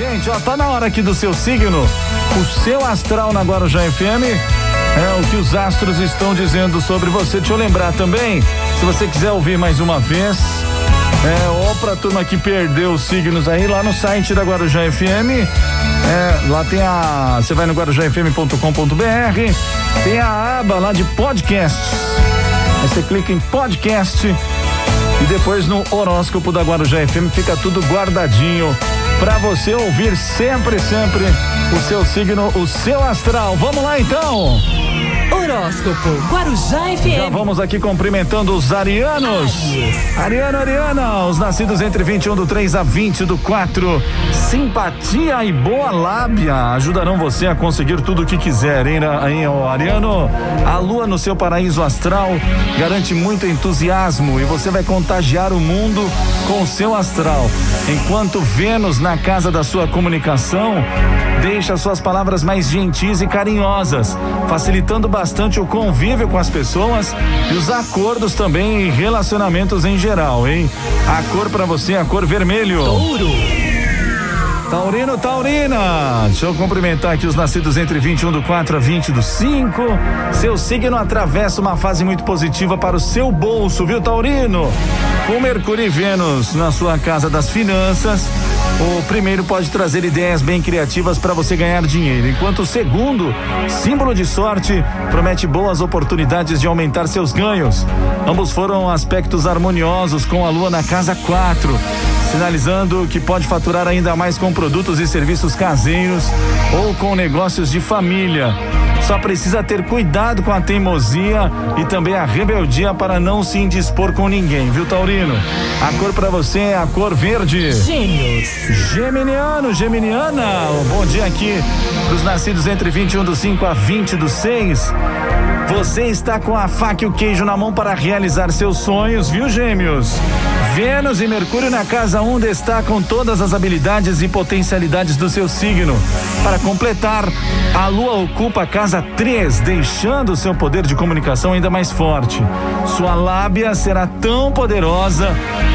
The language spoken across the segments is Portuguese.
Gente, ó, tá na hora aqui do seu signo, o seu astral na Guarujá FM. É o que os astros estão dizendo sobre você. Deixa eu lembrar também, se você quiser ouvir mais uma vez, é, ou pra turma que perdeu os signos aí, lá no site da Guarujá FM. É, lá tem a. Você vai no guarujafm.com.br, tem a aba lá de podcasts. Você clica em podcast e depois no horóscopo da Guarujá FM fica tudo guardadinho para você ouvir sempre, sempre o seu signo, o seu astral. Vamos lá então. Horóscopo Guarujá FM. Já vamos aqui cumprimentando os arianos. Aries. Ariano, Ariana, os nascidos entre 21 do 3 a 20 do 4. Simpatia e boa lábia ajudarão você a conseguir tudo o que quiser, hein, hein Ariano? A lua no seu paraíso astral garante muito entusiasmo e você vai contagiar o mundo com o seu astral. Enquanto Vênus na casa da sua comunicação deixa suas palavras mais gentis e carinhosas, facilitando bastante o convívio com as pessoas e os acordos também em relacionamentos em geral, hein? A cor para você é a cor vermelho. Touro. Taurino, Taurina. Deixa eu cumprimentar aqui os nascidos entre 21 do 4 a 20 do 5. Seu signo atravessa uma fase muito positiva para o seu bolso, viu, Taurino? Com Mercúrio e Vênus na sua casa das finanças, o primeiro pode trazer ideias bem criativas para você ganhar dinheiro, enquanto o segundo, símbolo de sorte, promete boas oportunidades de aumentar seus ganhos. Ambos foram aspectos harmoniosos com a lua na casa 4 sinalizando que pode faturar ainda mais com produtos e serviços caseiros ou com negócios de família. Só precisa ter cuidado com a teimosia e também a rebeldia para não se indispor com ninguém, viu, Taurino? A cor para você é a cor verde. Gêmeos. Geminiano, Geminiana, bom dia aqui para os nascidos entre 21 do 5 a 20 do 6. Você está com a faca e o queijo na mão para realizar seus sonhos, viu, Gêmeos? Vênus e Mercúrio na casa 1 um destacam todas as habilidades e potencialidades do seu signo. Para completar, a Lua ocupa a casa 3, deixando seu poder de comunicação ainda mais forte. Sua lábia será tão poderosa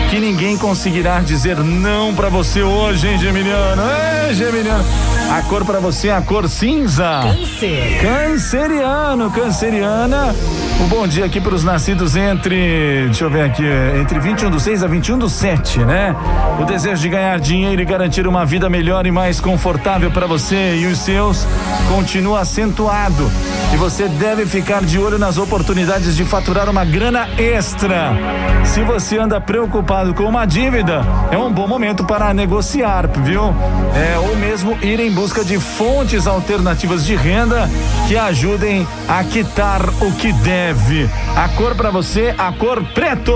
que ninguém conseguirá dizer não para você hoje, hein, Geminiano? É, Geminiano. A cor para você é a cor cinza. Câncer. Canceriano, canceriana. Um bom dia aqui para os nascidos entre, deixa eu ver aqui, entre 21 do 6 a 21 do 7, né? O desejo de ganhar dinheiro e garantir uma vida melhor e mais confortável para você e os seus continua acentuado. E você deve ficar de olho nas oportunidades de faturar uma grana extra. Se você anda preocupado com uma dívida, é um bom momento para negociar, viu? É, ou mesmo ir em busca de fontes alternativas de renda que ajudem a quitar o que deve. A cor para você, a cor preto.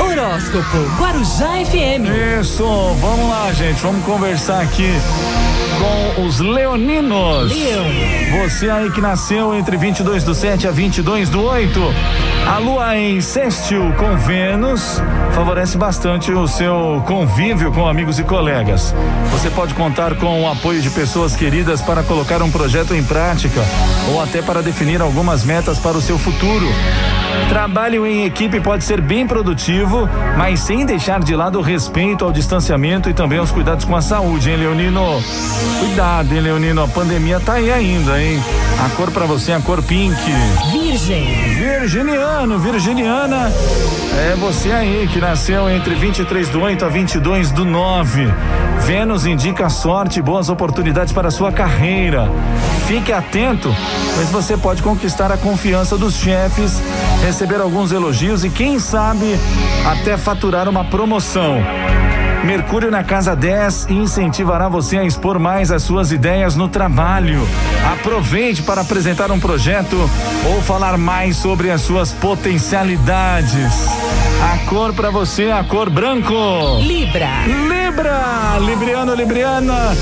Horóscopo Guarujá FM. Isso, vamos lá, gente, vamos conversar aqui com os leoninos. Leão. Você aí que nasceu entre 22 do 7 a 22 do 8. A lua em sextil com Vênus favorece bastante o seu convívio com amigos e colegas. Você pode contar com o apoio de pessoas queridas para colocar um projeto em prática ou até para definir algumas metas para o seu futuro. Trabalho em equipe pode ser bem produtivo, mas sem deixar de lado o respeito ao distanciamento e também aos cuidados com a saúde, hein, Leonino? Cuidado, hein, Leonino? A pandemia tá aí ainda, hein? A cor para você é a cor pink. Virgem. Virginiano, Virginiana, é você aí que nasceu entre 23 do 8 a 22 do 9. Vênus indica sorte e boas oportunidades para a sua carreira. Fique atento, pois você pode conquistar a confiança dos chefes, receber alguns elogios e, quem sabe, até faturar uma promoção. Mercúrio na casa 10 incentivará você a expor mais as suas ideias no trabalho. Aproveite para apresentar um projeto ou falar mais sobre as suas potencialidades. A cor para você é a cor branco. Libra. Libra, Libriano, Libriana,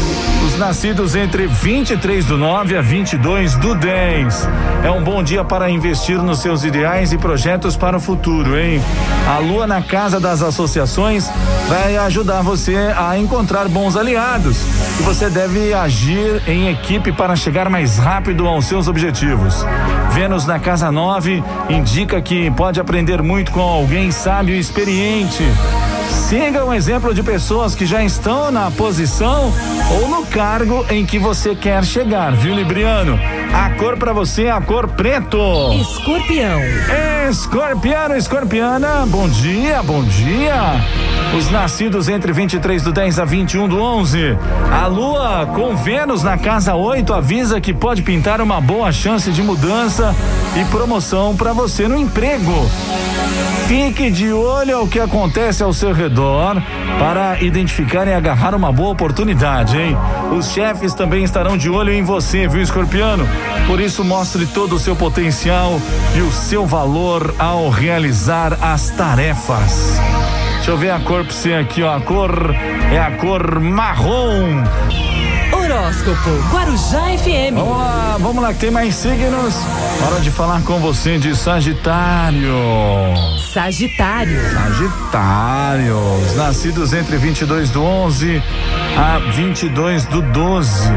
os nascidos entre 23 do 9 a 22 do 10. É um bom dia para investir nos seus ideais e projetos para o futuro, hein? A lua na casa das associações vai ajudar você a encontrar bons aliados. E você deve agir em equipe para chegar mais rápido aos seus objetivos. Vênus na casa 9 indica que pode aprender muito com alguém sábio e experiente. Siga o exemplo de pessoas que já estão na posição ou no cargo em que você quer chegar, viu, Libriano? A cor para você é a cor preto. Escorpião. Escorpiano, escorpiana, bom dia, bom dia. Os nascidos entre 23 do 10 a 21 do 11. A lua com Vênus na casa 8 avisa que pode pintar uma boa chance de mudança e promoção para você no emprego. Fique de olho ao que acontece ao seu redor para identificar e agarrar uma boa oportunidade, hein? Os chefes também estarão de olho em você, viu, escorpiano? Por isso, mostre todo o seu potencial e o seu valor ao realizar as tarefas. Deixa eu ver a cor pra você aqui, ó. A cor é a cor marrom. Horóscopo Guarujá FM. Vamos lá, vamos lá, que tem mais signos. Hora de falar com você de Sagitário. Sagitário. Sagitário. Os nascidos entre 22 do 11 a 22 do 12.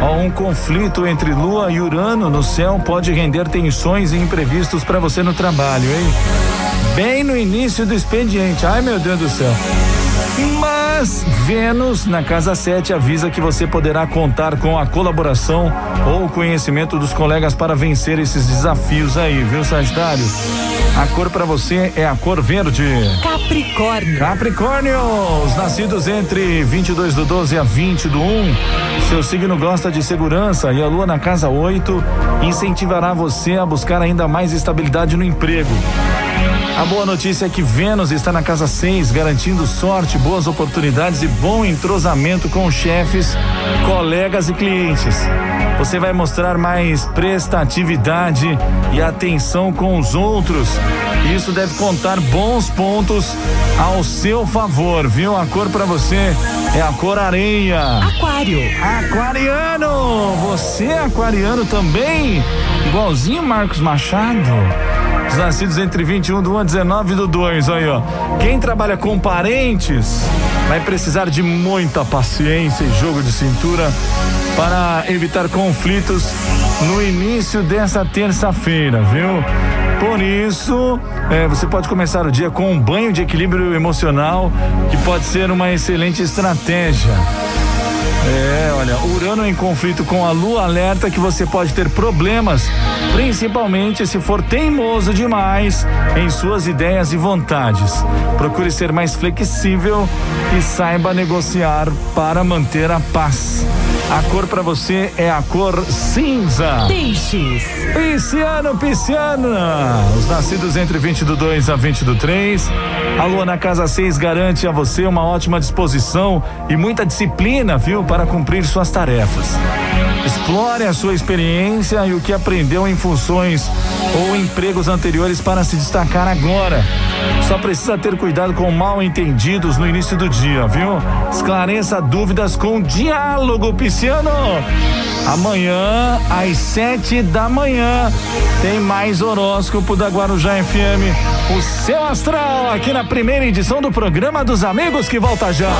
Um conflito entre Lua e Urano no céu pode render tensões e imprevistos para você no trabalho, hein? Bem no início do expediente. Ai, meu Deus do céu. Mas Vênus, na casa 7, avisa que você poderá contar com a colaboração ou conhecimento dos colegas para vencer esses desafios aí, viu, Sagitário? A cor para você é a cor verde. Capricórnio. Capricórnio, os nascidos entre 22 do 12 a 20 do 1. Seu signo gosta de segurança e a lua na casa 8 incentivará você a buscar ainda mais estabilidade no emprego. A boa notícia é que Vênus está na casa 6, garantindo sorte, boas oportunidades e bom entrosamento com chefes, colegas e clientes. Você vai mostrar mais prestatividade e atenção com os outros. Isso deve contar bons pontos ao seu favor, viu? A cor para você é a cor areia. Aquário. Aquariano! Você é aquariano também? Igualzinho Marcos Machado? Os nascidos entre 21 do 1 a 19 do 2, aí ó. Quem trabalha com parentes vai precisar de muita paciência e jogo de cintura para evitar conflitos no início dessa terça-feira, viu? Por isso, é, você pode começar o dia com um banho de equilíbrio emocional, que pode ser uma excelente estratégia. É, Urano em conflito com a Lua alerta que você pode ter problemas, principalmente se for teimoso demais em suas ideias e vontades. Procure ser mais flexível e saiba negociar para manter a paz. A cor para você é a cor cinza. Peixes. Pisciano, Pisciana. Os nascidos entre 20 do 2 a 20 do 3. A lua na casa 6 garante a você uma ótima disposição e muita disciplina, viu, para cumprir suas tarefas. Explore a sua experiência e o que aprendeu em funções ou empregos anteriores para se destacar agora. Só precisa ter cuidado com mal entendidos no início do dia, viu? Esclareça dúvidas com diálogo, Pisciano. Amanhã, às sete da manhã, tem mais horóscopo da Guarujá FM. O seu astral aqui na primeira edição do programa dos amigos que volta já.